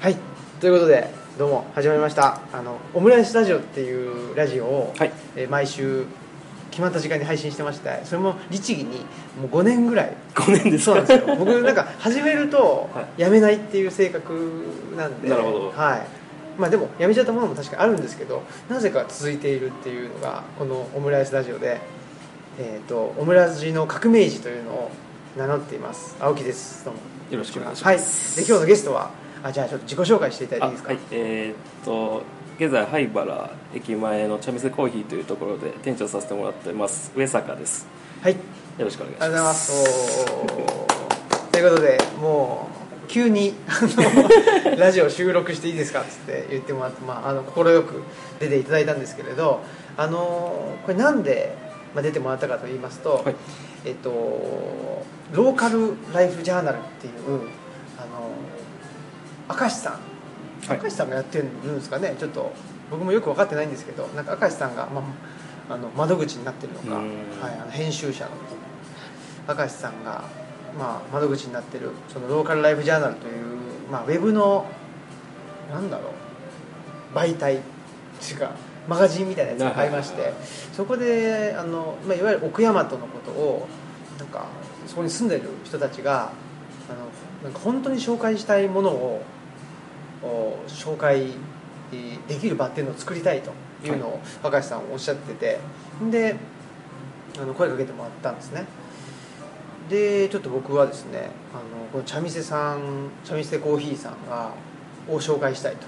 はい。ということでどうも始まりました。あのオムライスラジオっていうラジオを、はい。えー毎週決まった時間に配信してましてそれも律儀にもう5年ぐらい。5年ですか？そうなんですよ。僕なんか 始めるとはやめないっていう性格なんで。なるほど。はい。まあでもやめちゃったものも確かにあるんですけどなぜか続いているっていうのがこのオムライスラジオで、えー、とオムラジの革命児というのを名乗っています。青木です。どうも。よろしくお願いしはい。ますで今日のゲストはあじゃあちょっと自己紹介していただいていいですか？あはいえーっと現在灰原駅前の茶店コーヒーというところで店長させてもらってます。上坂です。はい、よろしくお願いしありがとうございまますということでもう急にあの ラジオ収録していいですか？っつって言ってもらって、まあ、あの快く出ていただいたんですけれどあのこれなんで、まあ、出てもらったかと言いますと、はい。えっとローカルライフジャーナルっていう明石さん。はい。明石さんがやってるんですかね？ちょっと僕もよく分かってないんですけどなんか明石さんが、まあ、あの窓口になってるのか、うん。はい、あの編集者の。明石さんが、まあ、窓口になってるそのローカルライフジャーナルという、まあ、ウェブのなんだろう。媒体っていうかマガジンみたいなやつがありましてそこであの、まあ、いわゆる奥大和のことをなんかそこに住んでる人たちがあのなんか本当に紹介したいものをお紹介できる場っていうのを作りたいというのを明石さんおっしゃっててであの声かけてもらったんですね。でちょっと僕はですねあのこの茶店さん茶店コーヒーさんがを紹介したいと。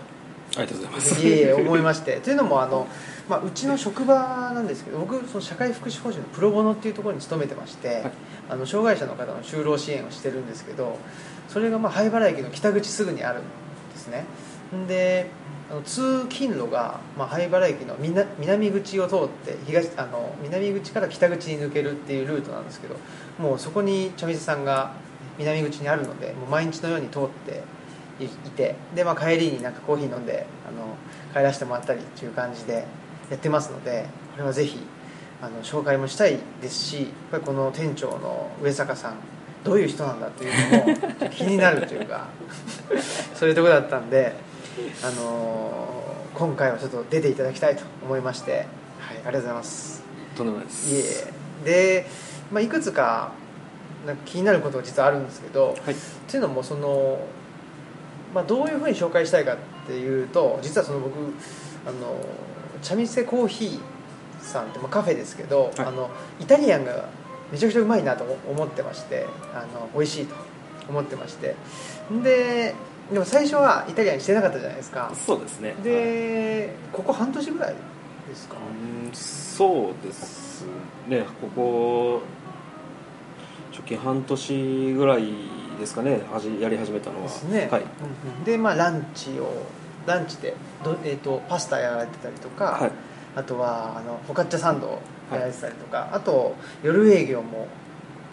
ありがとうございます。いえいえ思いまして。というのもあの、まあ、うちの職場なんですけど僕その社会福祉法人のプロボノっていうところに勤めてまして、はい。あの障害者の方の就労支援をしてるんですけどそれがまあ灰原駅の北口すぐにあるんですね。であの通勤路が、まあ、灰原駅の南口を通って東あの南口から北口に抜けるっていうルートなんですけどもうそこに茶店さんが南口にあるのでもう毎日のように通っていいてで、まあ、帰りになんかコーヒー飲んであの帰らせてもらったりっていう感じでやってますのでこれはぜひあの紹介もしたいですしやっぱりこの店長の上坂さんどういう人なんだっていうのも気になるというか そういうところだったんで、あのー今回はちょっと出ていただきたいと思いまして、はい、ありがとうございます。とんでもないでいすえ。で、まあ、いくつかなんか気になることが実はあるんですけど、はい。っていうのもその、まあ、どういうふうに紹介したいかっていうと実はその僕あの茶店コーヒーさんって、まあ、カフェですけど、はい。あのイタリアンがめちゃくちゃうまいなと思ってましてあの美味しいと思ってまして。ででも最初はイタリアンしてなかったじゃないですか。そうですね。はい。でここ半年ぐらいですか？うんそうですね。ここ初期半年ぐらいですかね。やり始めたのは。ですね、はい。でまあランチをランチでど、えー、とパスタやられてたりとか、はい。あとはあのフォカッチャサンドやられてたりとか、あと夜営業も、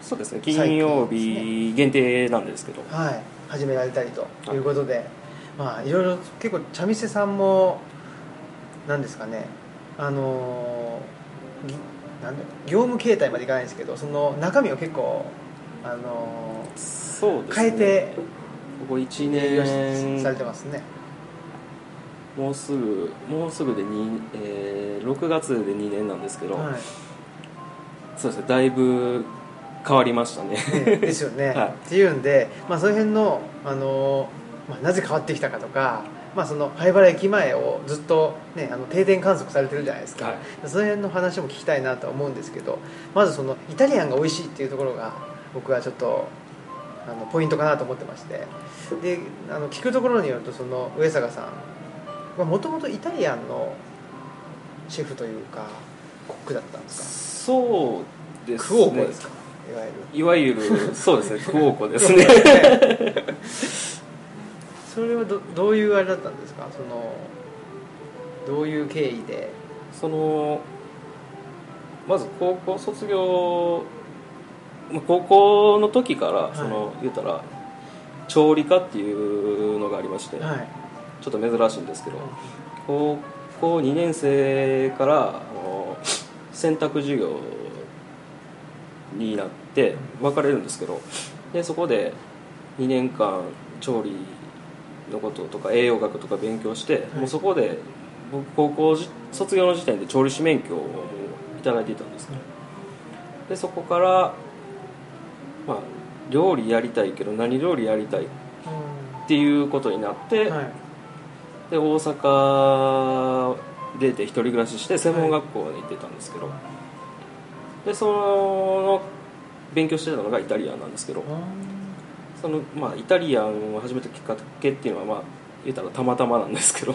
そうですね。金曜日限定なんですけど。はい、始められたりとい。うことで、まあいろいろ結構茶店さんもなんですかね。あのぎなん業務形態までいかないですけどその中身を結構あのそうですね。変えてここ1営業年されてますねもうすぐもうすぐで2、えー、6月で2年なんですけど、はい。そうですねだいぶ変わりましたね。ねですよね、はい。っていうんで、まあ、その辺の、あのまあ、なぜ変わってきたかとか、まあ、その灰原駅前をずっと、ね、あの定点観測されてるじゃないですか、はい。その辺の話も聞きたいなとは思うんですけどまずそのイタリアンが美味しいっていうところが僕はちょっとあのポイントかなと思ってまして。であの聞くところによるとその上坂さんもともとイタリアンのシェフというかコックだったんですそうですかね。クオーコですか？いわゆる。いわゆるそうですね。クオーコですね。それはどどういうあれだったんですか？そのどういう経緯で？そのまず高校卒業まあ高校の時からいその、言うたら調理科っていうのがありまして、はいちょっと珍しいんですけど高校2年生から選択授業になって分かれるんですけどでそこで2年間調理のこととか栄養学とか勉強して、い。もうそこで僕高校じ卒業の時点で調理師免許をもういていたんですね。でそこから、まあ、料理やりたいけど何料理やりたいっていうことになって、はいで大阪出て一人暮らしして専門学校に行ってたんですけど、でその勉強してたのがイタリアンなんですけど。その、まあ、イタリアンを始めたきっかけっていうのはまあ言ったらたまたまなんですけど。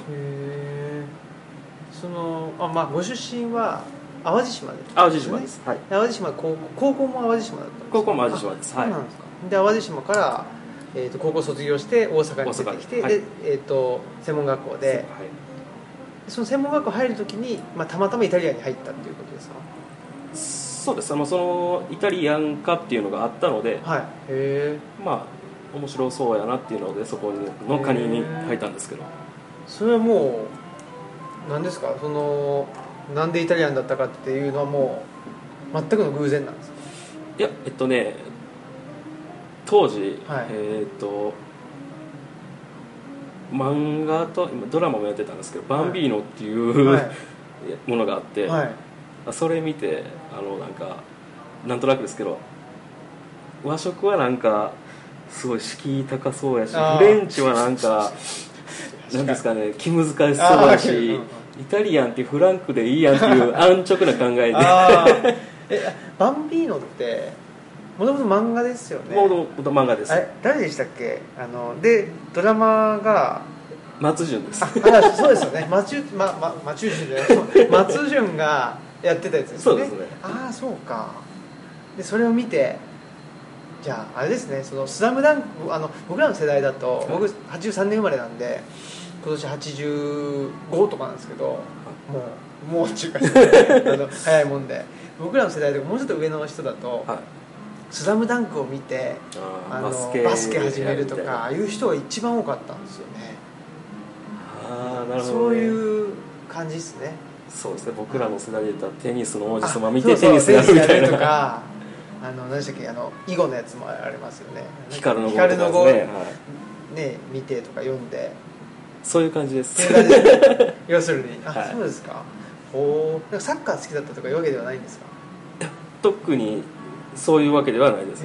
そのあまあご出身は淡路島で。淡路島です、はい、淡路島高校高校も淡路島だったんですか？高校も淡路島です。はい。あそうなんですか。で淡路島から、えー、と高校卒業して大阪に出てきて、大阪はい。で、えー、と専門学校で。はい。その専門学校入るときに、まあ、たまたまイタリアンに入ったっていうことですか？そうです。そのイタリアン化っていうのがあったのではい。へえまあ面白そうやなっていうのでそこのカニに入ったんですけど。それはもう何ですか？そのなんでイタリアンだったかっていうのはもう全くの偶然なんですか？いやえっとね当時、はい。えっと漫画と今ドラマもやってたんですけど「バンビーノ」っていう、はい。ものがあって、はい。それ見てあのなんかなんとなくですけど和食はなんかすごい敷居高そうやしフレンチはなんか なんですかね気難しそうだしうんうん。イタリアンってフランクでいいやんっていう安直な考えで。えバンビーノってもともと漫画ですよね。もともと漫画です。あれ誰でしたっけ？あのでドラマが松潤です。ああそうですよね。松潤まま松潤じゃない。松潤がやってたやつですよね。そうですね。ああそうか。でそれを見てじゃああれですね「そのスラムダンクあの僕らの世代だと僕83年生まれなんで今年85とかなんですけどもうもうっていうか あの早いもんで。僕らの世代とかもうちょっと上の人だとはい「スラムダンクを見てあのバスケ始めるとかああいう人が一番多かったんですよね。ああなるほど、ね、そういう感じですね。そうですね。僕らの世代で言ったらテニスの王子様あ見てテニスやるみたいテニスやるとなか あの何でしたっけあの囲碁のやつもありますよね。光の碁と光の碁かね、はい、ね見てとか読んで。そういう感じです。要するに。あ、はい。そうですか。ほうなんかサッカー好きだったとかいうわけではないんですか？特にそういうわけではないです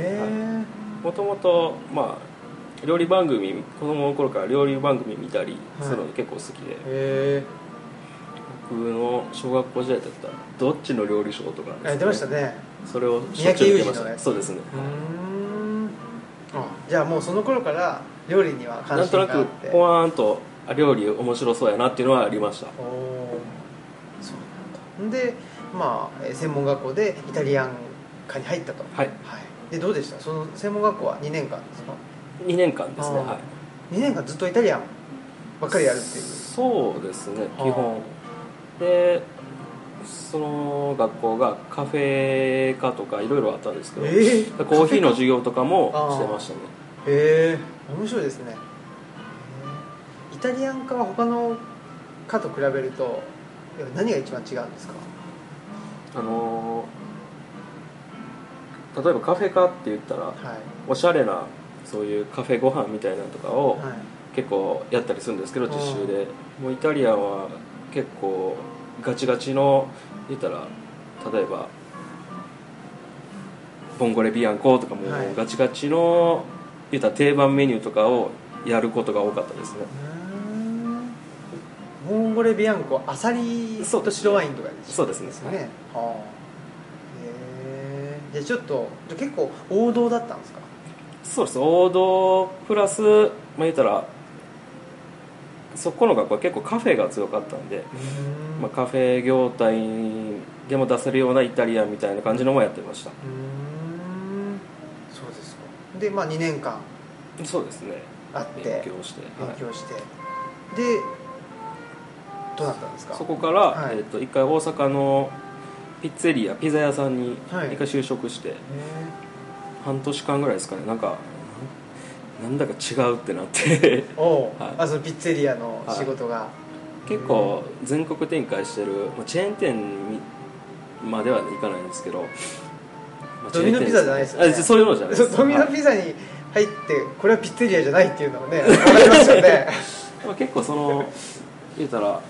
もともとまあ料理番組子供の頃から料理番組見たりするの結構好きで、僕の小学校時代だったら「どっちの料理ショー」とかなんですやってましたね。それをしょっちゅう見てました。そうですね、じゃあもうその頃から料理には関なんとなくポワーンとあ料理面白そうやなっていうのはありました。おおそうなんだ。でまあえー専門学校でイタリアン科に入ったと。はい。はい、でどうでした？その専門学校は2年間ですか？2年間ですね。はい。2年間ずっとイタリアンばっかりやるっていう。そうですね基本。でその学校がカフェ科とかいろいろあったんですけど、えー？コーヒーの授業とかもしてましたね。へえ面白いですね。イタリアン科は他の科と比べると何が一番違うんですか？あのー例えばカフェ科って言ったらはい。おしゃれなそういうカフェご飯みたいなのとかをはい。結構やったりするんですけどうん実習で。もうイタリアンは結構ガチガチの言ったら例えばボンゴレビアンコとかもはい。ガチガチの言ったら定番メニューとかをやることが多かったですね。ボンゴレビアンコアサリと白ワインとかですそうですね。ですね。はあへえじゃあちょっとじゃあ結構王道だったんですか？そうです。王道プラスまあ言ったらそこの学校は結構カフェが強かったんで、まあ、カフェ業態でも出せるようなイタリアンみたいな感じのもやってました。うそうですか。でまあ2年間。そうですね。あって。勉強して、はい。勉強して、でどうなったんですか？そこから、はい。えっと一回大阪のピッツェリアピザ屋さんにはい。一回就職して、へ半年間ぐらいですかね。なんかなんだか違うってなって。ーおう、はい。あそのピッツェリアの仕事が、結構全国展開してるまあチェーン店まではいかないんですけど、まあドミノピザじゃないですよね。あそういうのじゃないです。そうドミノピザに入ってこれはピッツェリアじゃないっていうのはね分かりますよね。結構その言うたら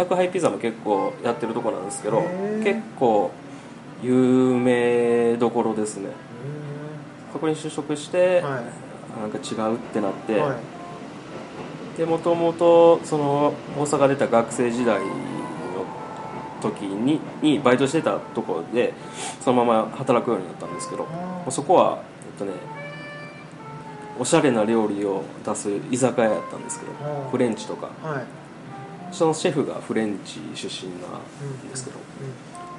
宅配ピザも結構やってるとこなんですけど結構有名どころですね。そこに就職して、はなんか違うってなって、いはい。でもともとその大阪出た学生時代の時ににバイトしてたところでそのまま働くようになったんですけどそこはえっとねおしゃれな料理を出す居酒屋やったんですけどフレンチとか。はいそのシェフがフレンチ出身なんですけ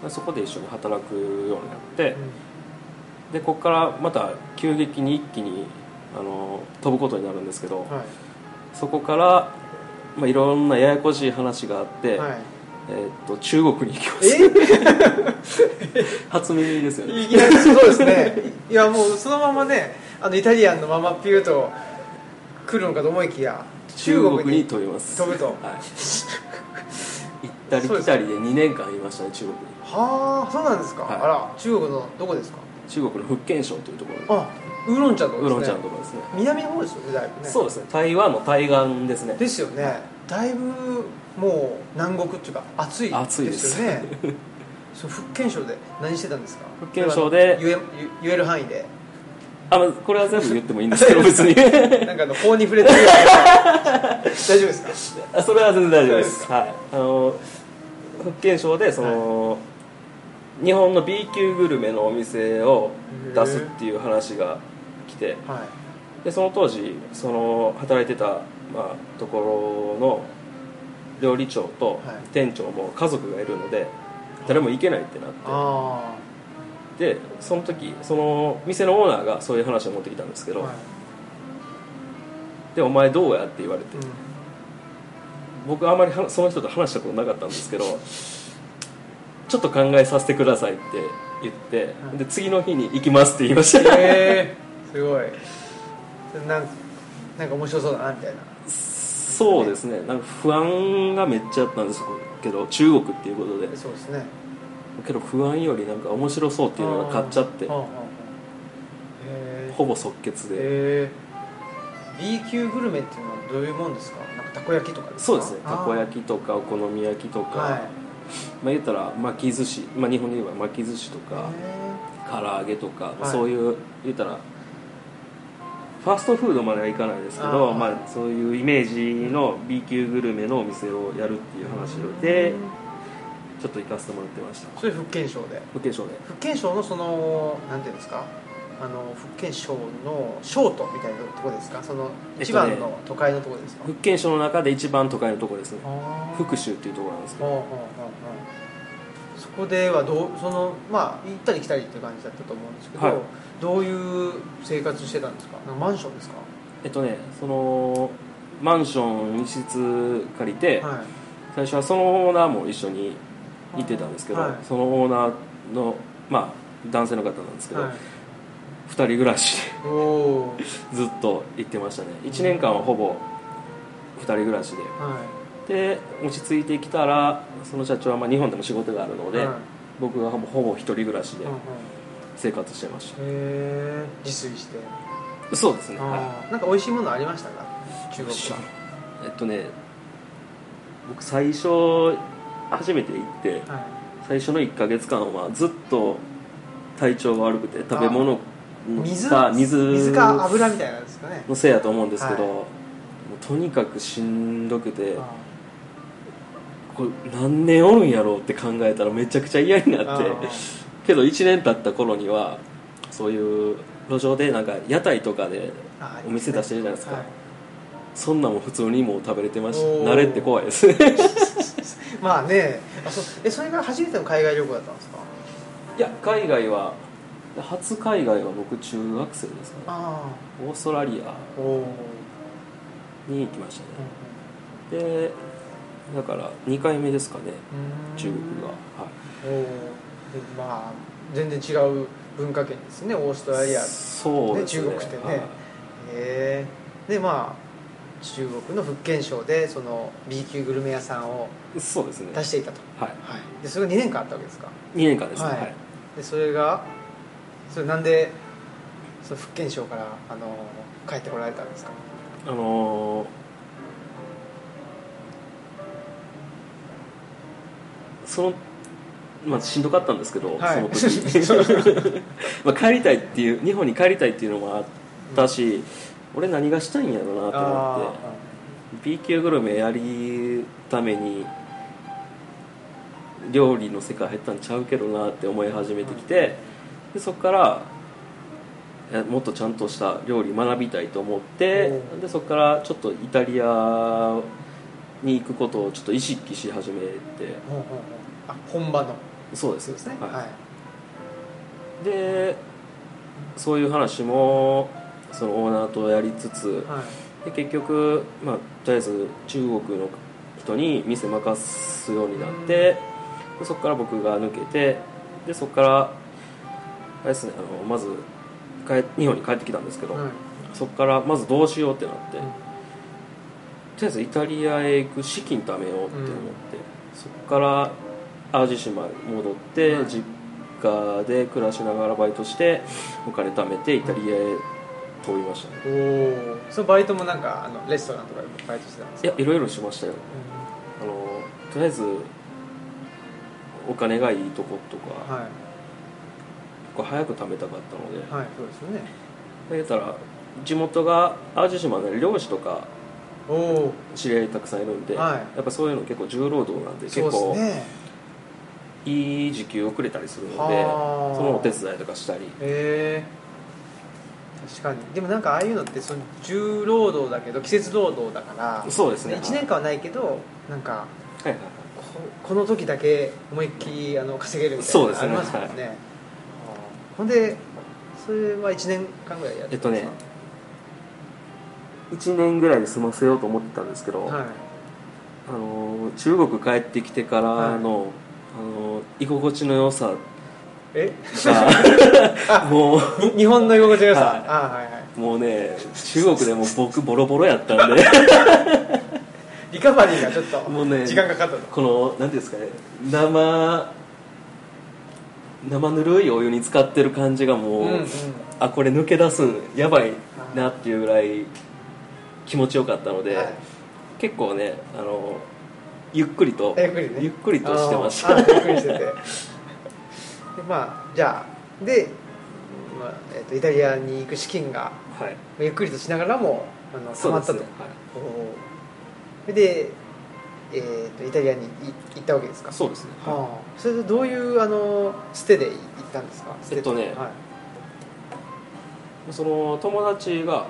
ど、そこで一緒に働くようになってでここからまた急激に一気にあの飛ぶことになるんですけど、はい。そこから、まあ、いろんなややこしい話があって、はい。えーっと中国に行きます。え？初耳ですよね。いきなりそうですね。いやもうそのままねあのイタリアンのままピューと来るのかと思いきや中国に飛びます。飛ぶとはい、行ったり来たりで2年間いましたね中国に。はあそうなんですか、はい。あら中国のどこですか？中国の福建省というところにあウーロン茶のとこですね。ウーロン茶のところですね。南の方ですよねだいぶね。そうですね。台湾の対岸ですね。ですよね。だいぶもう南国っていうか暑い暑いです。よ ねそう福建省で何してたんですか？福建省で言え言える範囲であまあこれは全部言ってもいいんですけど別に。なんかあの法に触れてる大丈夫ですか？あそれは全然大丈夫です。すはい。あの福建省でその、日本の B 級グルメのお店を出すっていう話が来てはい。でその当時その働いてた、まあ、ところの料理長とはい。店長も家族がいるので誰も行けないってなって。あでその時その店のオーナーがそういう話を持ってきたんですけど、あはい。でお前どうやって言われて。うん。僕あんまりはその人と話したことなかったんですけどちょっと考えさせてくださいって言って、はい。で次の日に行きますって言いました。へえすごい。なんなんか面白そうだなみたいな。そうですね。なんか不安がめっちゃあったんですけど中国っていうことで。そうですねけど不安よりなんか面白そうっていうのが勝っちゃって。ほぼ即決で。へえ B 級グルメっていうのはどういうもんですか？なんかたこ焼きとかそうですね。たこき焼きとかお好み焼きとか、はい。まあ言ったら巻き寿司、まあ、日本で言えば巻き寿司とか唐揚げとか、はい。そういう言ったらファーストフードまではいかないですけどまあ、そういうイメージの B 級グルメのお店をやるっていう話でちょっと行かせてもらってました。それ福建省で。福建省で。福建省のそのなんていうんですか？あの福建省の省都みたいなとこですか？そのえっとね一番の都会のところですか、福建省の中で一番都会のところですね。福州っていうところなんですけど。そこではどうそのまあ行ったり来たりっていう感じだったと思うんですけど、はい。どういう生活してたんですか？マンションですか？えっとねそのマンション一室借りて、はい。最初はそのオーナーも一緒に行ってたんですけど、はい。そのオーナーのまあ男性の方なんですけど、はい。二人暮らしおおでずっと行ってましたね。1年間はほぼ二人暮らしで。はで落ち着いてきたらその社長はまあ日本でも仕事があるのい、で、はい。僕はほぼほぼ一人暮らしでうんうん。生活してましへえ自炊して、たそうですね、はあー。なんか美味しいものありましたか？中国い。はえっとね僕最初初めて行っては最初の1か月間はずっと体調が悪くて食べ物い、水？か水水か油みたいなんですかね。のせいやと思うんですけど、はい。もうとにかくしんどくてあこれ何年おるんやろうって考えたらめちゃくちゃ嫌になってけど1年経った頃にはそういう路上でなんか屋台とかであお店出してるじゃないですか。はい。そんなんも普通にもう食べれてました。慣れって怖いです。ね まあね。あそえそれが初めての海外旅行だったんですか？いや海外は初海外は僕中学生ですかね。あオーストラリアに行きましたね。でだから2回目ですかね。中国がはい。おおでまあ全然違う文化圏ですねオーストラリア。へそうですね。ね中国ってね。はい。えでまあ中国の福建省でその B 級グルメ屋さんをそうですね。出していたと。はい、はい、でそれが2年間あったわけですか？2年間ですね、はい、でそれがそれなんでその福建省からあの帰ってこられたんですか？あのー、そのまあしんどかったんですけど、はい、その時。まあ帰りたいっていう日本に帰りたいっていうのもあったし、うん俺何がしたいんやろうなと思あって。B 級グルメやりために料理の世界入ったんちゃうけどなって思い始めてきてでそこからもっとちゃんとした料理学びたいと思っておでそこからちょっとイタリアに行くことをちょっと意識し始めて。うほうほうあ本場の。そうです。そうですね。はい。はい。でそういう話もそのオーナーとやりつつはい。で結局、まあ、とりあえず中国の人に店任すようになってでそこから僕が抜けてでそこからあれですねあのまず帰日本に帰ってきたんですけど、はい。そこからまずどうしようってなって、とりあえずイタリアへ行く資金貯めようって思って、そこから淡路島に戻って、はい。実家で暮らしながらバイトしてお金貯めてイタリアへ飛びましたね。おおそのバイトもなんかあのレストランとかでバイトしてたんですか？いやいろいろしましたよ。あのとりあえずお金がいいとことか、はい。こう早く貯めたかったのではいそうですよね。言ったら地元が淡路島で漁師とかおお知り合いたくさんいるんで、はい。やっぱそういうの結構重労働なんで結そう構ですね。いい時給をくれたりするのではあ。そのお手伝いとかしたり。へえ確かに。でもなんかああいうのってその重労働だけど季節労働だからそうですね。1年間はないけどなんかはいはいはい。ここの時だけ思いっきりあの稼げるみたいなのあそうですね。りますもんね、あー。ほんでそれは1年間ぐらいやってえったとねんですか？1年ぐらいで済ませようと思ってたんですけど、はい。あの中国帰ってきてからの,、あの居心地の良さえ？が もう。に日本の居心地の良さ、はい。あーはいはい。もうね中国でも僕ボロボロやったんで。リカバリーがちょっともうね時間かかったとこの何ていうんですかね。生生ぬるいお湯に浸かってる感じがもう、うんうん。あこれ抜け出すんやばいなっていうぐらい気持ちよかったので、はい。結構ねあのゆっくりとゆっくりね。ゆっくりとしてました。ゆっくりしててでまあじゃあで、まあえっとイタリアに行く資金がはい。ゆっくりとしながらもあの溜まったと、ねおー。で、えー、とイタリアにい行ったわけですか？そうですね、はあそれでどういうあのステで行ったんですか？えっとねはい。その友達が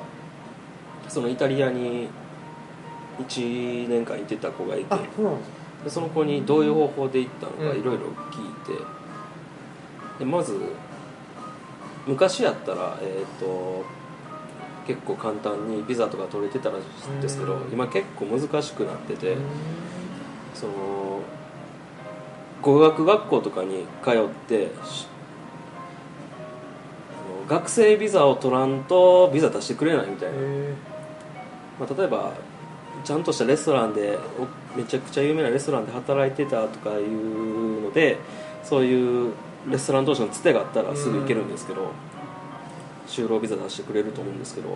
そのイタリアに1年間行ってた子がいて。あそうなんですでその子にどういう方法で行ったのかうんいろいろ聞いて、でまず昔やったら、えー、と結構簡単にビザとか取れてたらしいんですけど、うん。今結構難しくなってて、うんその語学学校とかに通って学生ビザを取らんとビザ出してくれないみたいな、へまあ、例えばちゃんとしたレストランでおめちゃくちゃ有名なレストランで働いてたとかいうのでそういうレストラン同士のつてがあったらすぐ行けるんですけど、就労ビザ出してくれると思うんですけど、ま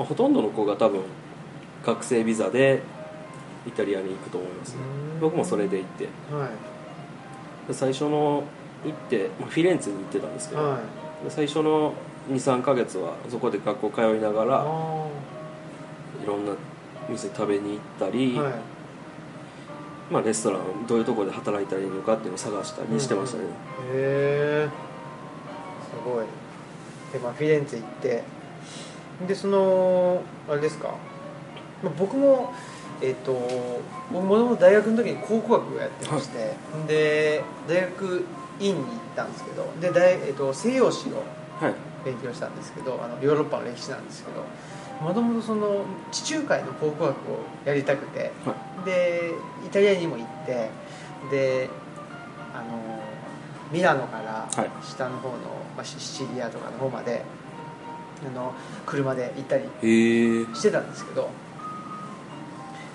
あ、ほとんどの子が多分学生ビザでイタリアに行くと思いますね。うん。僕もそれで行って。ーはい。で最初の行って、まあフィレンツェに行ってたんですけど、はい。で最初の23ヶ月はそこで学校通いながらあいろんな店食べに行ったり、ーはいまあ、レストランどういうところで働いたらいいのかっていうのを探したりしてましたね、へえすごい。で、まあ、フィレンツェ行って。でそのあれですか、まあ、僕もえっ、と僕もともと大学の時に考古学をやってまして、で大学院に行ったんですけどで大、えっと西洋史をはい。勉強したんですけどあのヨーロッパの歴史なんですけどもともとその地中海の考古学をやりたくて、はでイタリアにも行ってであのミラノからはい。下の方の、まあ、シシチリアとかの方まであの車で行ったりしてたんですけど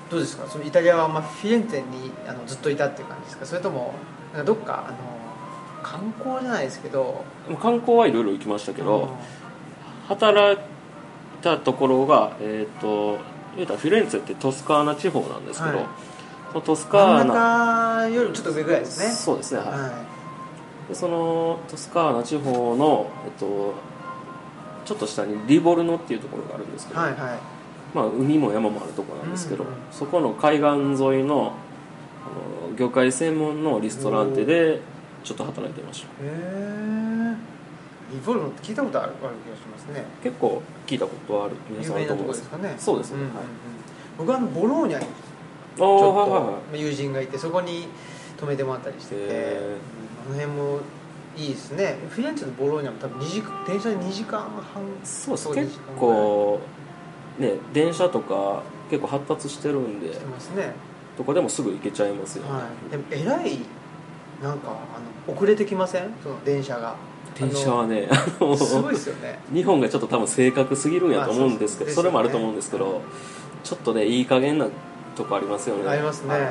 どうですか？そのイタリアは、まあ、フィレンツェにあのずっといたっていう感じですか？それともなんかどっかあの観光じゃないですけど観光はいろいろ行きましたけど、働いたところが、えー、と言うたらフィレンツェってトスカーナ地方なんですけど、はい。そのトスカーナ中よりもちょっと上ぐらいですね。そうですね、はい。はでそのトスカーナ地方の、えっと、ちょっと下にリボルノっていうところがあるんですけど、いはいはい。まあ、海も山もあるところなんですけど、うんうんそこの海岸沿いのあの魚介専門のリストランテでちょっと働いてました。へえリボルノって聞いたことあるある気がしますね。結構聞いたことある皆さんあとると思います。ころですかね。そうですね、んんうん。はい。僕はあのボローニャにあちょっと、友人がいてそこに泊めてもらったりしててへあの辺もいいですね。フィレンツェのボローニャも多分2時間電車で2時間半そうです。結構ね電車とか結構発達してるんでしてますね。どこでもすぐ行けちゃいますよ、ねはい。でもえらいなんかあの遅れてきません？その電車が電車はねすごいですよね。日本がちょっと多分正確すぎるんやと思うんですけど、まあそれもあると思うんですけどちょっとねいい加減なとこありますよね。ありますね。はい。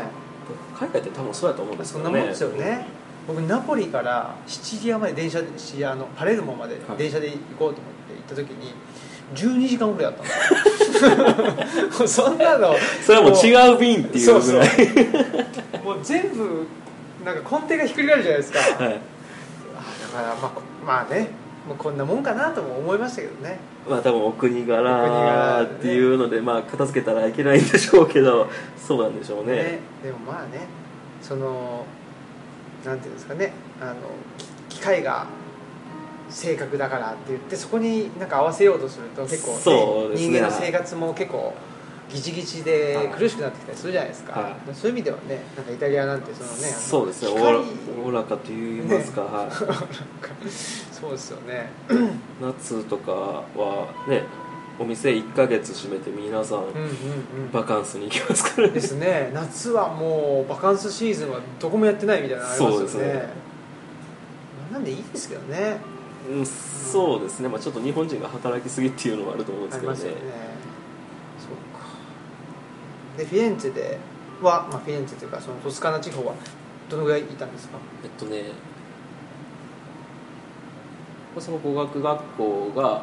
海外って多分そうやと思うんですけどね。そんなもんですよね。僕ナポリからシチリアまで電車でシあのパレルモまではい。電車で行こうと思って行った時に12時間ぐらいあったんですよもうそんなの。それはもう違う便っていうぐらい。もう全部なんか根底がひっくり返るじゃないですか、はい、からまあこまあねもうこんなもんかなとも思いましたけどね。まあ多分お国柄っていうので、まあ片付けたらいけないんでしょうけどそうなんでしょうね。ね。でもまあねそのなんていうんですかねあのき機械が正確だからって言ってそこになんか合わせようとすると結構、ねそうですね。人間の生活も結構ギチギチで苦しくなってきたりするじゃないですか、はい。そういう意味ではねなんかイタリアなんてそのねそうですね。おおらかと言いますか、はい。そうですよね。夏とかはねお店1ヶ月閉めて皆さんバカンスに行きますからね。ですね。夏はもうバカンスシーズンはどこもやってないみたいなのありますよね。そうですね。なんでいいですけどね。うんそうですね、まあ、ちょっと日本人が働きすぎっていうのもあると思うんですけどね。ありますよね。そうかでフィレンツェでは、まあ、フィレンツェというかそのトスカーナ地方はどのぐらいいたんですか？えっとねその語学学校が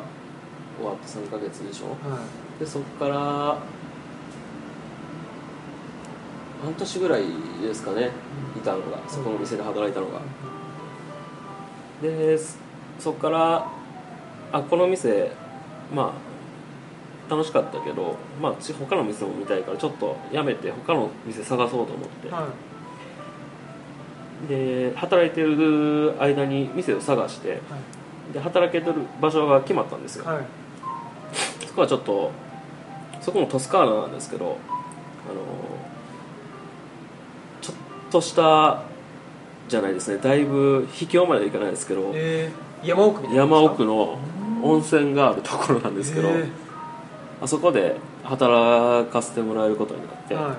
終わって3ヶ月でしょ？はでそこから半年ぐらいですかねいたのがそこの店で働いたのが。でそそこからあこの店まあ楽しかったけど、まあ、ち他の店も見たいからちょっとやめて他の店探そうと思って、い。はで働いてる間に店を探していはい。で働けてる場所が決まったんですよ、はい。そこはちょっとそこもトスカーナなんですけどあのちょっとしたじゃないですね。だいぶ秘境まではいかないですけどえー、山奥山奥のの温泉があるところなんですけど、えあそこで働かせてもらえることになって、ーは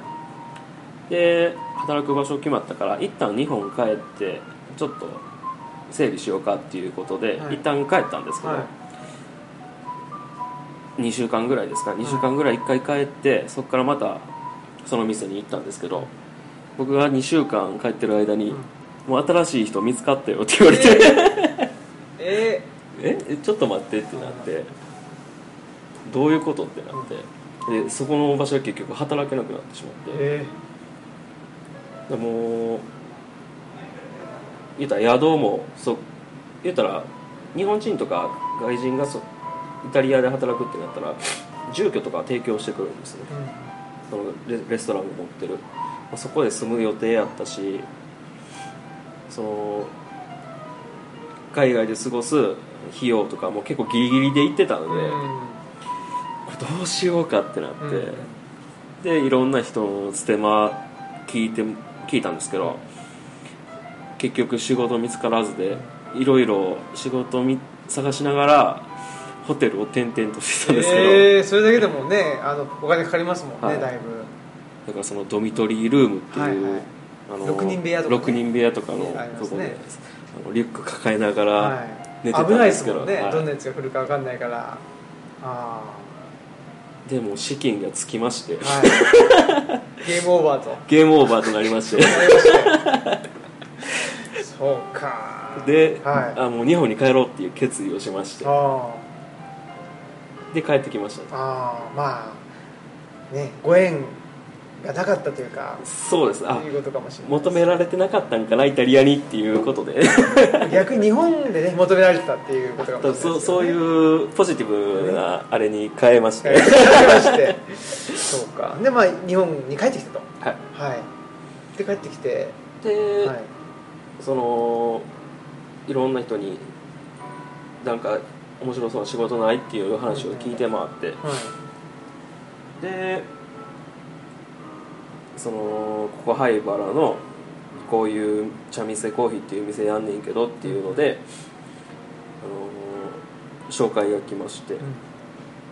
で働く場所決まったから一旦日本帰ってちょっと整理しようかっていうことで、はい。一旦帰ったんですけど、はい。2週間ぐらいですか？2週間ぐらい1回帰ってそこからまたその店に行ったんですけど僕が2週間帰ってる間に、もう新しい人見つかったよって言われて、え え？え？ちょっと待ってってなってどういうことってなってでそこの場所は結局働けなくなってしまー、って。え。でも言ったら宿もそう言ったら日本人とか外人がそイタリアで働くってなったら住居とか提供してくるんですね。ーうん。そのレレストランが持ってる。まあそこで住む予定やったしその海外で過ごす費用とかも結構ギリギリで行ってたので、これどうしようかってなって、うん。でいろんな人のステマ聞いて聞いたんですけど結局仕事見つからずでいろいろ仕事み探しながらホテルを転々としてたんですけど、えー、それだけでもねあのお金かかりますもんね、はい。だいぶ。だからそのドミトリールームっていう、はいはい。あの六人部屋とかね。六人部屋とかのとこで、あのリュック抱えながらはい。寝てたん危ないでですすもんね、けどはい。どんなやつが来るか分かんないから。あでも資金がつきまして。あはい。ゲームオーバーと。ゲームオーバーとなりまして。そうか。で、はい。あもう日本に帰ろうっていう決意をしまして。あで帰ってきましたあああまあねご縁がなかったというかそうです。あいうことかもしれない求められてなかったんかなイタリアにっていうことで。逆に日本でね求められてたっていうことかもしれないね。そうそういうポジティブなあれに変えまして、はいわかりまして。そうか。でまあ日本に帰ってきたと。はい。はい。で帰ってきて。で、はい。そのいろんな人になんか面白そうな仕事ないっていう話を聞いて回って、はい。でそのここ灰原のこういう茶店コーヒーっていう店やんねんけどっていうので、あの紹介が来まして。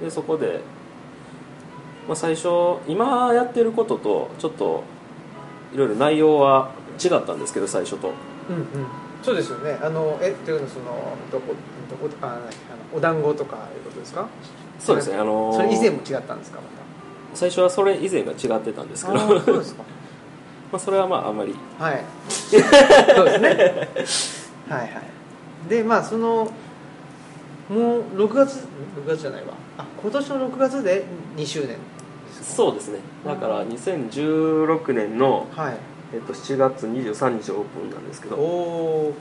でそこで、まあ、最初今やってることとちょっといろいろ内容は違ったんですけど最初と。うんうん。そうですよね。あのえっていうのはそのどこどこああのお団子とかいうことですか？そうですね。あのそれ以前も違ったんですか？ま最初はそれ以前が違ってたんですけどたあーそうですか。まあそれはまああんまり。はい。そうですね。はいはい。でまあそのもう6月6月じゃないわ。あ今年の6月で2周年そうですね。だから2016年の、はい。えっと、7月23日オープンなんですけおど。お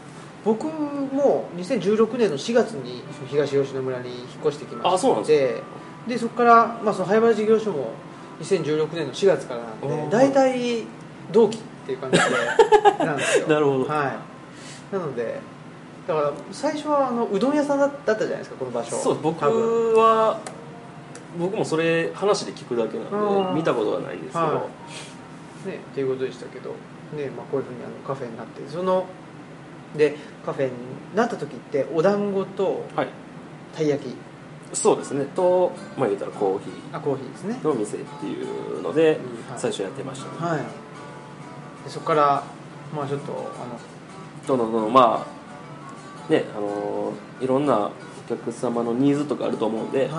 僕も2016年の4月に東吉野村に引っ越してきまして。あそうなんででそこから、まあ、その灰原事業所も2016年の4月からなんで大体同期っていう感じで なんですよ。なるほど。はい。なのでだから最初はあのうどん屋さんだったじゃないですかこの場所。そう僕は僕もそれ話で聞くだけなんうんで見たことはないんですけど、はねっていうことでしたけど、ねまあ、こういうふうにあのカフェになってそのでカフェになった時ってお団子とはい。たい焼きそうですね。とまあ言うたらコーヒあコーヒーですね。ーの店っていうのではい。最初やってましたね、はい。でそこからまあちょっとあのどんどんどんどんまあねあのいろんなお客様のニーズとかあると思うんで、はい。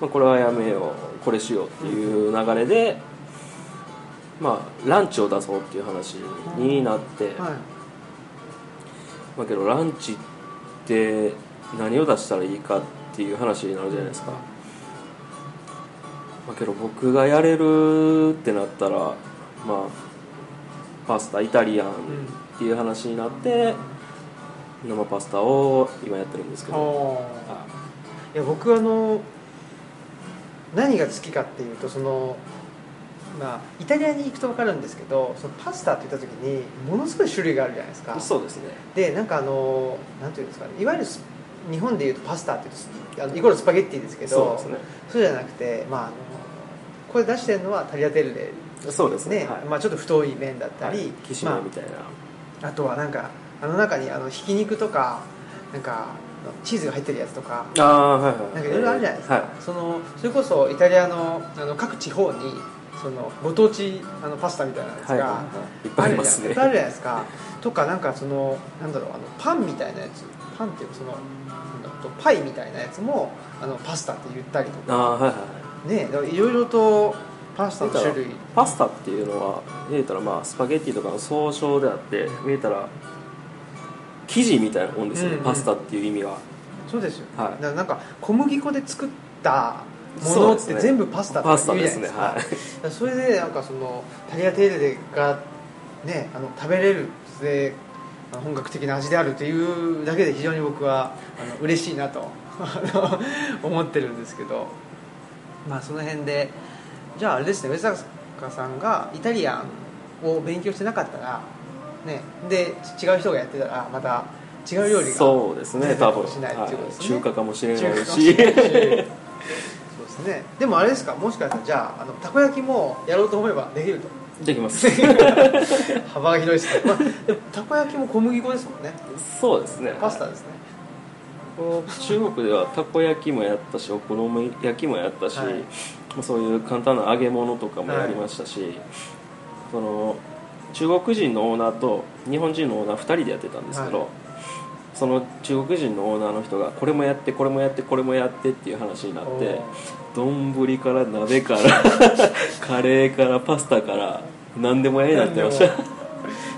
まあ、これはやめようこれしようっていう流れで、まあランチを出そうっていう話になって、はい。まあけどランチって何を出したらいいかっていう話になるじゃないですか、まあけど僕がやれるってなったらまあパスタイタリアンっていう話になって生パスタを今やってるんですけど。いや僕あの何が好きかっていうとそのまあイタリアに行くと分かるんですけどそのパスタって言った時にものすごい種類があるじゃないですか。そうですね。でなんかあのなんていうんですかねいわゆるス日本でいうとパスタっていうとあのイコールスパゲッティですけどそうですね。そうじゃなくてまああのこれ出してるのはタリアテッレそうですね。ね、はい。まあ、ちょっと太い麺だったり、はい。きしめまみたいな、あ、あとはなんかあの中にあのひき肉とかなんかチーズが入ってるやつとかああはいはい。なんかいろいろあるじゃないですか、はい。そのそれこそイタリアのあの各地方にそのご当地あのパスタみたいなやつが、はい。はいいっぱいありますね。いっぱいあるじゃないですか。とかなんかそのなんだろうあのパンみたいなやつ。パンっていうかそのなんだろうパイみたいなやつもあのパスタって言ったりとか。ああはいはいねいろいろとパスタの種類。パスタっていうのは言うたらまあスパゲッティとかの総称であって言うたら生地みたいなもんですよね、うんうん。パスタっていう意味はそうですよ、はい。だからなんか小麦粉で作ったものって全部パスタってパスタ言うですねじゃないですか。はい。それでなんかそのタリアテーレがねあの食べれるで本格的な味であるというだけで非常に僕はあの嬉しいなと 思ってるんですけど。まあその辺でじゃああれですね上坂さんがイタリアンを勉強してなかったらねで違う人がやってたらまた違う料理がそうですね多分、しれないっていうことですね。はい。中華かもしれない中華かもししれない。しそうですね。でもあれですかもしかしたらじゃああのたこ焼きもやろうと思えばできるとできます。幅が広いですね、まあ、たこ焼きも小麦粉ですもんね。そうですね。パスタですね。中国ではたこ焼きもやったしお好み焼きもやったし、はい。まあそういう簡単な揚げ物とかもやりましたし、その中国人のオーナーと日本人のオーナー2人でやってたんですけど、はいその中国人のオーナーの人がこれもやってこれもやってこれもやってっていう話になって丼から鍋から カレーからパスタから何でもやりになってました。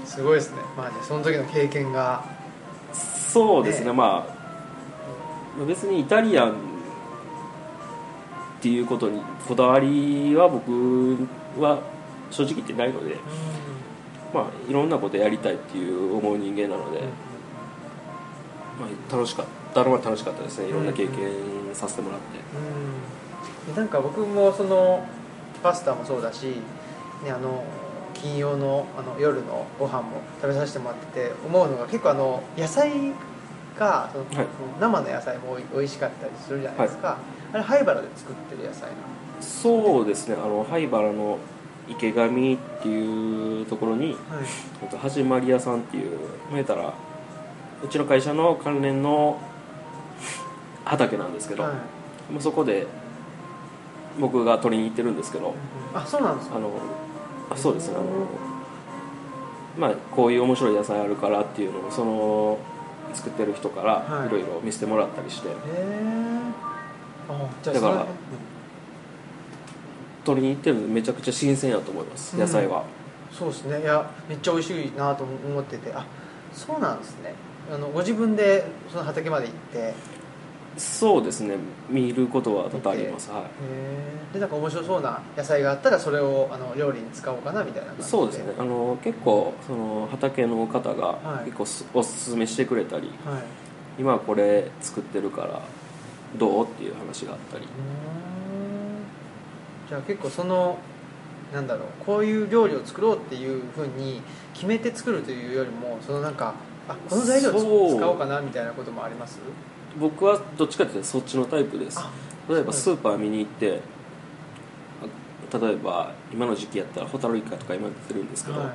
すごいですね。まあねその時の経験がそうですねね。まあ別にイタリアンっていうことにこだわりは僕は正直言ってないので、まあ、いろんなことやりたいっていう思う人間なので、まあ、楽しかったのは楽しかったですね。いろんな経験させてもらって、うん。なんか僕もそのパスタもそうだし、ね、あの金曜のあの夜のご飯も食べさせてもらってて思うのが結構あの野菜がその、はい。生の野菜もおい美味しかったりするじゃないですか、あれ灰原で作ってる野菜なの？そうですね。あの灰原の池上っていうところにはい。えっと始まり屋さんっていうまあ言ったらうちの会社の関連の畑なんですけど、はい。まあそこで僕が取りに行ってるんですけどあそうなんですか？あのあそうですね。あのまあこういう面白い野菜あるからっていうのをその作ってる人かはい。らいろいろ見せてもらったりして、へえあじゃあだから取りに行ってるのでめちゃくちゃ新鮮やと思います、うん。野菜は。そうですね。いやめっちゃ美味しいなと思ってて。あそうなんですねあのご自分でその畑まで行って。へそうですね。見ることは多々あります、はい。えでなんか面白そうな野菜があったらそれをあの料理に使おうかなみたいな感じで。そうですね。あの結構その畑の方がはい。結構すおすすめしてくれたり、はい。今これ作ってるからどうっていう話があったり。じゃあ結構そのなんだろうこういう料理を作ろうっていうふうに決めて作るというよりもそのなんかあこの材料を使おうかなみたいなこともあります？僕はどっちかっていうとそっちのタイプです。あ例えばスーパー見に行ってあ例えば今の時期やったらホタルイカとか今出てるんですけど、はい。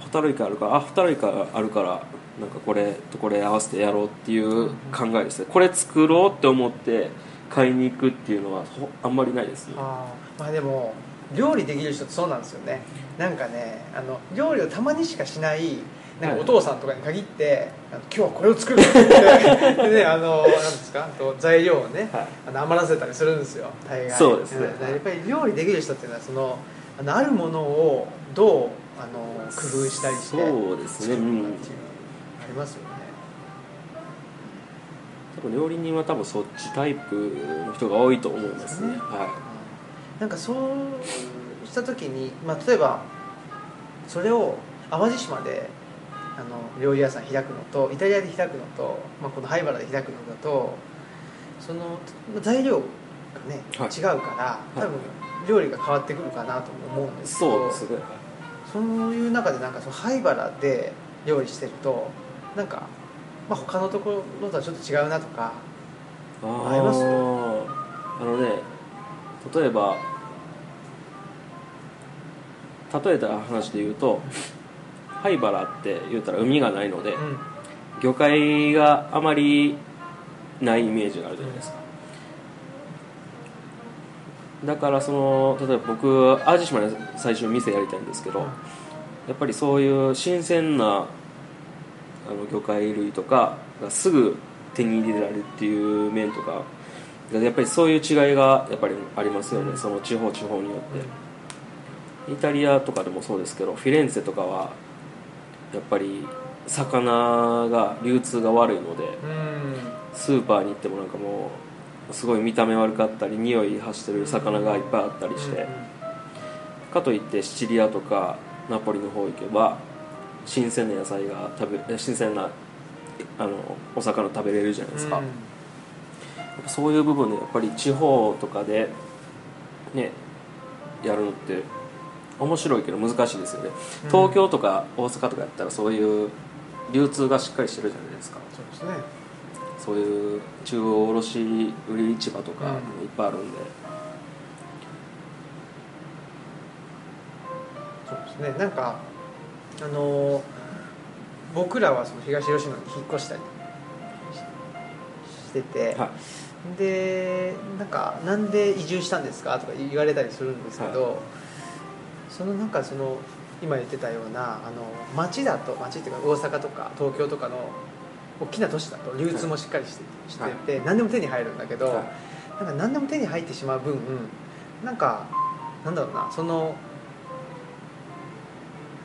ホタルイカあるからあホタルイカあるからなんかこれとこれ合わせてやろうっていう考えですね。これ作ろうって思って買いに行くっていうのはほあんまりないですね。あーまあでも料理できる人ってそうなんですよね。なんかねあの料理をたまにしかしないなんかお父さんとかに限って、今日はこれを作るって言って でねあのなんですか材料をね、はい。あの余らせたりするんですよ。大概。そうですね。やっぱり料理できる人っていうのはそのあのあるものをどうあの工夫したりしてそうですね。ううんありますよね。多分料理人は多分そっちタイプの人が多いと思いますね。ね。はなんかそうした時に、まあ、例えばそれを淡路島であの料理屋さん開くのとイタリアで開くのと、まあ、この灰原で開くのだとその材料がね、はい。違うから多分料理が変わってくるかなとも思うんいですけどそうですね。そういう中でなんかその灰原で料理してるとなんか、まあ、他のところとはちょっと違うなとかああります？あのね例えば例えた話で言うと灰原って言ったら海がないので、うん。魚介があまりないイメージがあるじゃないですか。だからその例えば僕淡路島で最初店やりたいんですけど、うん。やっぱりそういう新鮮なあの魚介類とかがすぐ手に入れられるっていう面とかやっぱりそういう違いがやっぱりありますよね、うんその地方地方によって、イタリアとかでもそうですけどフィレンツェとかはやっぱり魚が流通が悪いのでうん。スーパーに行ってもなんかもうすごい見た目悪かったり匂い発してる魚がいっぱいあったりして、かといってシチリアとかナポリの方行けば新鮮な野菜が食べえ新鮮なあのお魚食べれるじゃないですか、そういう部分でやっぱり地方とかでねやるのって面白いけど難しいですよね、うん東京とか大阪とかやったらそういう流通がしっかりしてるじゃないですか。そうですね。そういう中央卸売市場とかもいっぱいあるんで、そうですね。なんかあのー僕らはその東吉野に引っ越したりししてて、はい。でなんかなんで移住したんですかとか言われたりするんですけど、そのなんかその今言ってたようなあの町だと町っていうか大阪とか東京とかの大きな都市だと流通もしっかりして,、はい。してて何でも手に入るんだけど、はい。なんか何でも手に入ってしまう分なんかなんだろうなその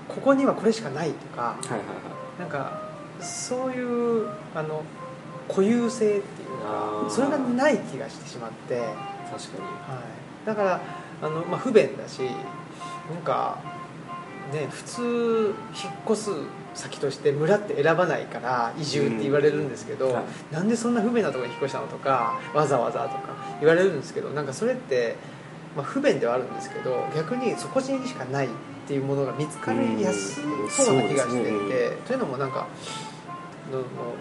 ここにはこれしかないとかはいはいはい。なんかそういうあの固有性っていうかそれがない気がしてしまって、はい、確かに。だからあの、まあ、不便だしなんかね普通引っ越す先として村って選ばないから移住って言われるんですけど、うんはい。なんでそんな不便なところに引っ越したのとかわざわざとか言われるんですけどなんかそれって、まあ、不便ではあるんですけど逆にそこにしかないっていうものが見つかりやすそうな気がしていて、うんねというのもなんか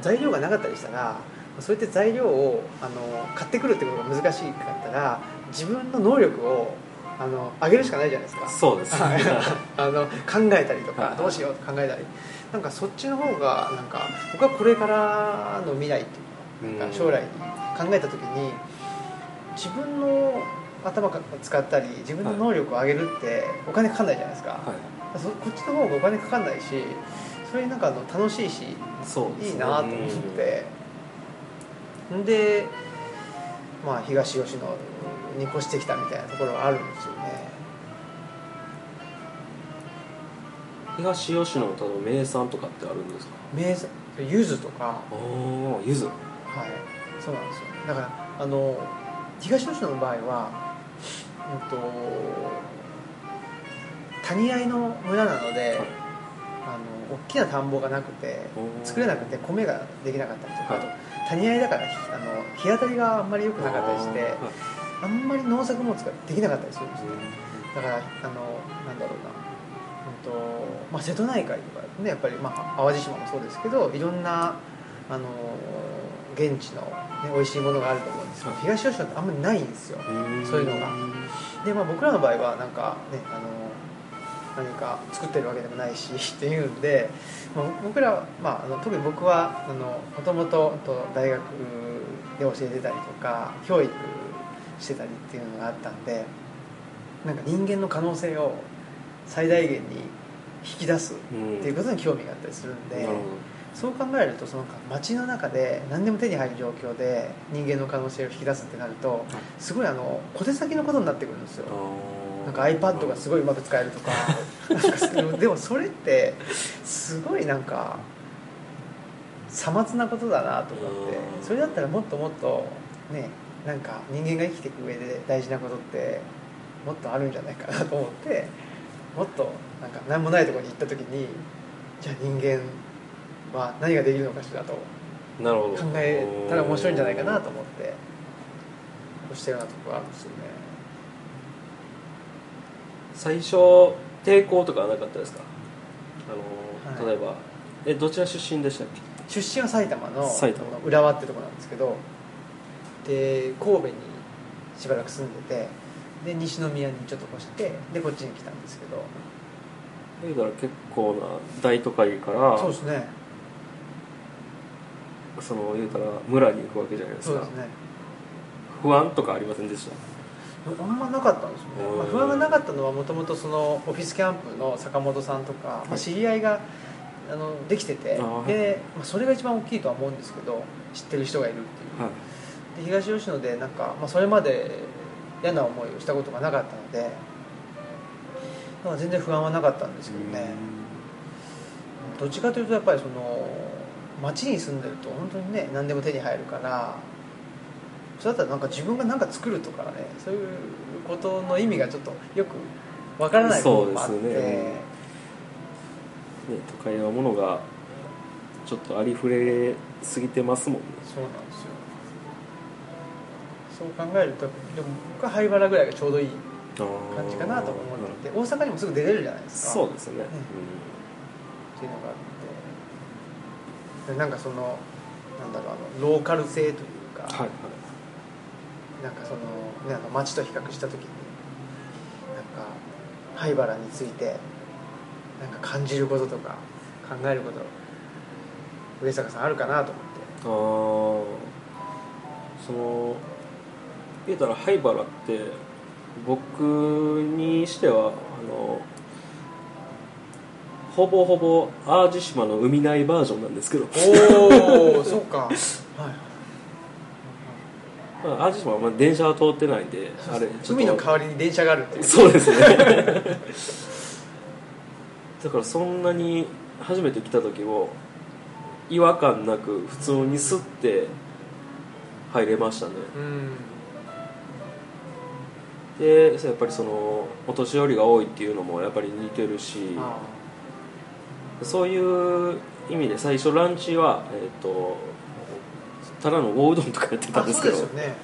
材料がなかったりしたらそうやって材料をあの買ってくるってことが難しかったら自分の能力をあの上げるしかないじゃないですか。そうです。ねはい。あの考えたりとはい。かどうしようと考えたり。なんかそっちの方がなんか僕はこれからの未来っていうか将来に考えた時に自分の頭を使ったり自分の能力を上げるってお金かかんないじゃないですか、はい。そこっちの方がお金かかんないしそれになんかあの楽しいしね。いいなと思って、んでまあ東吉野に越してきたみたいなところがあるんですよね。東吉野の例えば名産とかってあるんですか？名産柚子とか。ああ柚子はいそうなんですよ。だからあの東吉野の場合はうんと谷合の村なので、はい。あの大きな田んぼがなくて作れなくて米ができなかったりとか、はい。谷合だからあの日当たりがあんまり良くなかったりしてはいあんまり農作物ができなかったりするんですね。だからあのなんだろうな、うんとまあ、瀬戸内海とかねやっぱり、まあ、淡路島もそうですけどいろんなあの現地の、ね、美味しいものがあると思うんですけど東吉野ってあん。まりないん。ですよんそういうのがで、まあ、僕らの場合はなんかねあの何か作ってるわけでもないしっていうんで、まあ、僕らは、まあ、あの特に僕はあのもともとと大学で教えてたりとか教育してたりっていうのがあったんでなんか人間の可能性を最大限に引き出すっていうことに興味があったりするんで、なるほそう考えるとその街の中で何でも手に入る状況で人間の可能性を引き出すってなるとすごいあの小手先のことになってくるんですよ。どなんか iPad がすごいうまく使えるとか。でもそれってすごいなんかさまつなことだなと思って。うん。それだったらもっともっとねなんか人間が生きていく上で大事なことってもっとあるんじゃないかなと思ってもっとなんか何もないところに行った時にじゃあ人間は何ができるのかしらとなるほど。考えたら面白いんじゃないかなと思ってこうしたようなところがあるんですよね。最初抵抗とかはなかったですか？あの、はい。例えばえどちら出身でしたっけ？出身は埼玉の埼玉。浦和ってとこなんですけどで神戸にしばらく住んでてで西宮にちょっと越してでこっちに来たんですけど。言うたら結構な大都会からそうですね。その言うたら村に行くわけじゃないですか。そうですね。不安とかありませんでした？あんまなかったんですよね、うん。まあ、不安がなかったのはもともとそのオフィスキャンプの坂本さんとか、まあ、知り合いがあのできててで、まあ、それが一番大きいとは思うんですけど知ってる人がいるっていう。はい。で東吉野でなんか、まあ、それまで嫌な思いをしたことがなかったのでまあ全然不安はなかったんですけどね。どっちかというとやっぱりその町に住んでると本当にね何でも手に入るからそれだったらなんか自分が何か作るとかねそういうことの意味がちょっとよくわからない部分もあって。そうですね。ね都会はものがちょっとありふれすぎてますもんね。そうなんそう考えるとでも僕は灰原ぐらいがちょうどいい感じかなと思っていて大阪にもすぐ出れるじゃないですか。そうですね、っていうのがあって。でなんかそのなんだろうあのローカル性というか、うんはいはいなんかその,、ね、あの街と比較した時になんか灰原についてなんか感じることとか考えること上坂さんあるかなと思って。ああその言うたら灰原って僕にしてはあのほぼほぼ淡路島の海内バージョンなんですけど、おお そうか。はい。まあ、淡路島はまあ電車は通ってないんであれ海の代わりに電車があるっていう。そうですね。だからそんなに初めて来た時も違和感なく普通にスッて入れましたね。うんでそうやっぱりそのお年寄りが多いっていうのもやっぱり似てるしあそういう意味で最初ランチは、えー、とただのおうどんとかやってたんですけど。そうですよね。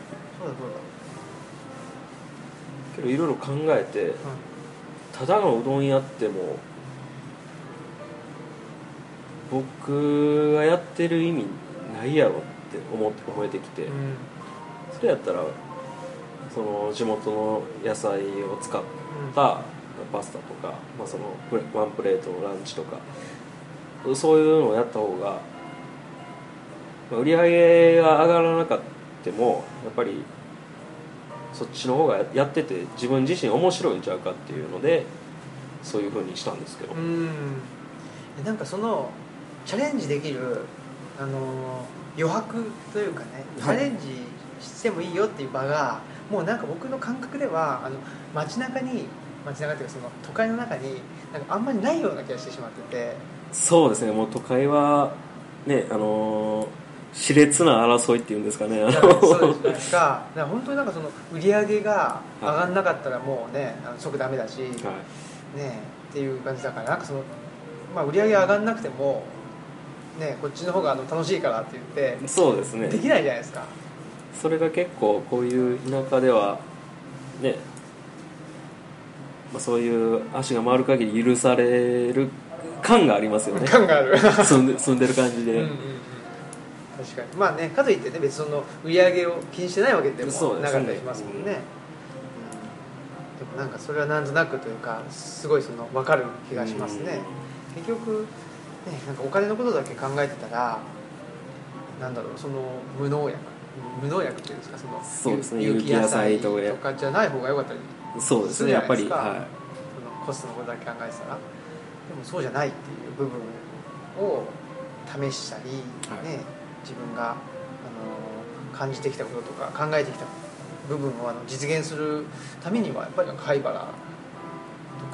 そうだけどいろいろ考えてそうただのうどん屋っても僕がやってる意味ないやろって思って思えてきて、だうん。それやったらその地元の野菜を使ったパスタとか、まあ、そのワンプレートのランチとかそういうのをやった方がまあ売り上げが上がらなかったもやっぱりそっちの方がやってて自分自身面白いんちゃうかっていうのでそういうふうにしたんですけど、うん。えなんかそのチャレンジできるあの余白というかねチはい。ャレンジしてもいいよっていう場がもうなんか僕の感覚ではあの街中に街中っていうかその都会の中になんかあんまりないような気がしてしまってて。そうですね。もう都会はねあのー熾烈な争いっていうんですかね。そうじゃないです。かだから本当になんかその売り上げが上がんなかったらもうねあの即ダメだし、はい。ねっていう感じだからなんかその、まあ、売り上げ上がんなくても、ね、こっちの方があの楽しいからって言ってそうですね。できないじゃないですかそれが結構こういう田舎ではね、まあ、そういう足が回る限り許される感がありますよね。感がある。住んで住んでる感じで、うんうんうん。確かに。まあねかといってね別にその売り上げを気にしてないわけでもなかったりしますもんね。うん。でもなんかそれはなんとなくというかすごいその分かる気がしますね。結局ねなんかお金のことだけ考えてたらなんだろうその無農薬無農薬っていうんですかそのそうですね有有機野菜とかじゃない方が良かったりそうですねやっぱり、するじゃないはそのコストのことだけ考えてたら。でもそうじゃないっていう部分を試したり、はい。ね、自分が、あの感じてきたこととか考えてきた部分をあの実現するためにはやっぱり灰原と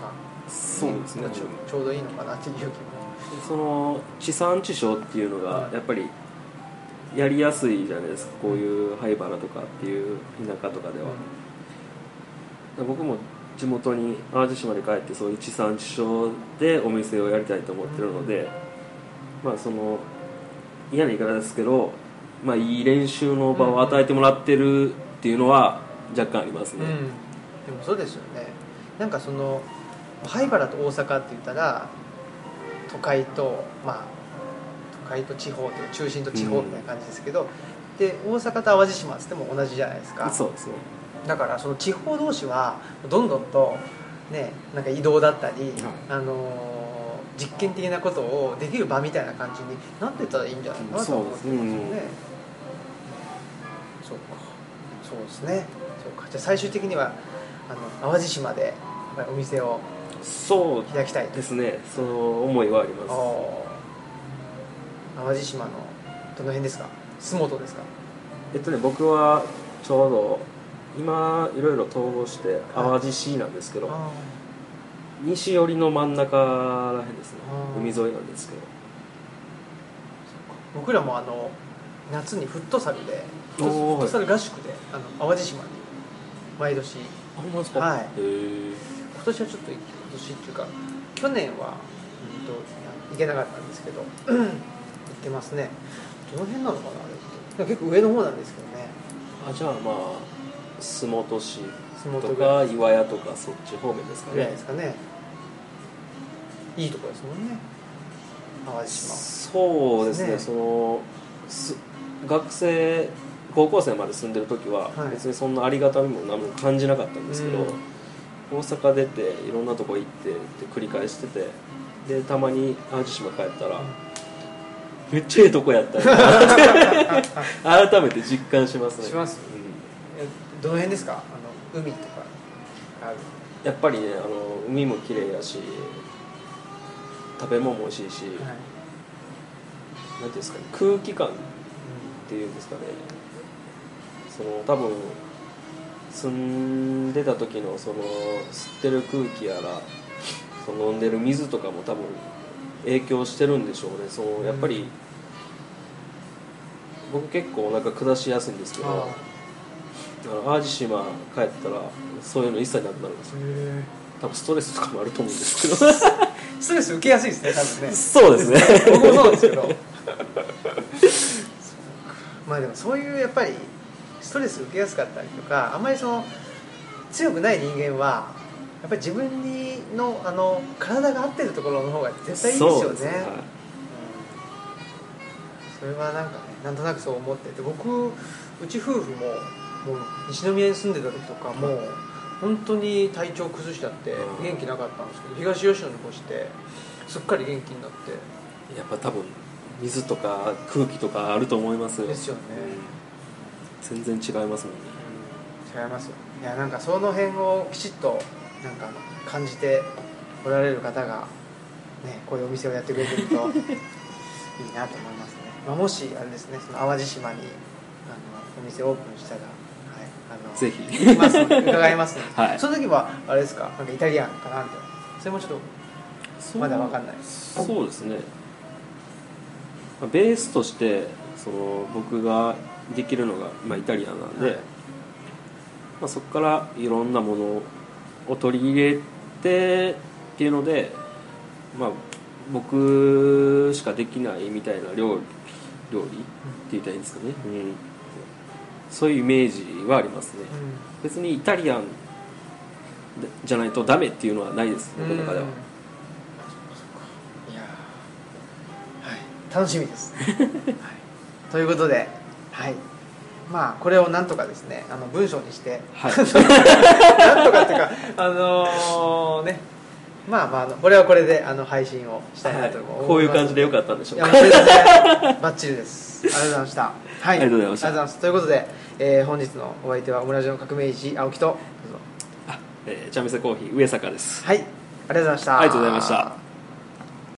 か、い、そうですね。ちょうどいいのかなっていう気も。その地産地消っていうのがやっぱりやりやすいじゃないですか。こういう灰原とかっていう田舎とかでは、僕も地元に淡路島に帰ってそういう地産地消でお店をやりたいと思ってるので、まあその嫌な言い方ですけど、まあ、いい練習の場を与えてもらってるっていうのは若干ありますね、うん、でもそうですよね。なんかその灰原と大阪って言ったら都会とまあ会と地方という中心と地方みたいな感じですけど、で大阪と淡路島っつっても同じじゃないですか。そうですね。だからその地方同士はどんどんとねなんか移動だったり、あのー実験的なことをできる場みたいな感じになってたらいいんじゃないかなと思ってますよね、そうですね。そうか。そうですね。そうか。じゃあ最終的にはあの淡路島でお店をそう開きたいと。ですね。その思いはあります淡路島のどの辺ですか？洲本ですか？えっとね僕はちょうど今いろいろ統合して淡路市なんですけど、あ西寄りの真ん中らへんですね。海沿いなんですけど。ー僕らもあの夏にフットサルでフットサル合宿であの淡路島に毎年。あほんまですか？はい。今年はちょっと今年っていうか去年は、うん、と行けなかったんですけど行ってますね。どの辺なのかなあれって。結構上の方なんですけどね。あじゃあまあ洲本市とか岩屋とかそっち方面ですかね。ですかね。いいとこですもんね。淡路島。そうですね。ね。そのす学生高校生まで住んでる時ははい。別にそんなありがたみも何も感じなかったんですけど、うん。大阪出ていろんなとこ行ってって繰り返しててでたまに淡路島帰ったら、めっちゃええとこやった 改めて実感しますね。します？うん。えどの辺ですか？あの海とか。やっぱりねあの海も綺麗やし食べ物も美味しいし、はい。なんていうんですかね空気感っていうんですかね。その多分住んでた時のその吸ってる空気やらその飲んでる水とかも多分影響してるんでしょうね。そのやっぱり、僕結構お腹下しやすいんですけどだから淡路島帰ったらそういうの一切なくなるんですよ。多分ストレスとかもあると思うんですけど。ストレス受けやすいですね多分ね。そうですね。僕もそうですけど。まあでもそういうやっぱりストレス受けやすかったりとかあんまりその強くない人間はやっぱり自分にのあの体が合ってるところの方が絶対いいですよね。そうですね、はい。それはなんかねなんとなくそう思ってて僕うち夫婦ももう西宮に住んでた時とかもう本当に体調崩しちゃってうん。元気なかったんですけど東吉野に越してすっかり元気になって。やっぱ多分水とか空気とかあると思いますよ。ですよね。全然違いますもんね。違いますよ。いやなんかその辺をきちっとなんか感じておられる方がねこういうお店をやってくれてると いいなと思いますね、まあ、もしあれですねその淡路島にあのお店オープンしたら、はい、あのぜひ。行きますので伺いますので、はい。その時はあれですか？なんかイタリアンかなんてそれもちょっとまだわかんない。そうですね。まあベースとしてその僕ができるのが、まあ、イタリアンなんで、はい。まあ、そこからいろんなものを取り入れてっていうので、まあ、僕しかできないみたいな料理料理って言ったらいいんですかね、うん、そういうイメージはありますね。別にイタリアンじゃないとダメっていうのはないです僕の中では。うんいやー。はい。楽しみです、はい、ということではい。まあこれをなんとかですねあの文章にして、はい。なんとかっていうかあのねまあまあこれはこれであの配信をしたいなと思います、こういう感じでよかったんでしょいうやかバッチリです。ありがとうございました。はい。ありがとうございました。ありがとうございます。ということで、えー本日のお相手はオムラジオの革命児青木とあ、えー、チャミセコーヒー上坂です。はい。ありがとうございました。ありがとうございました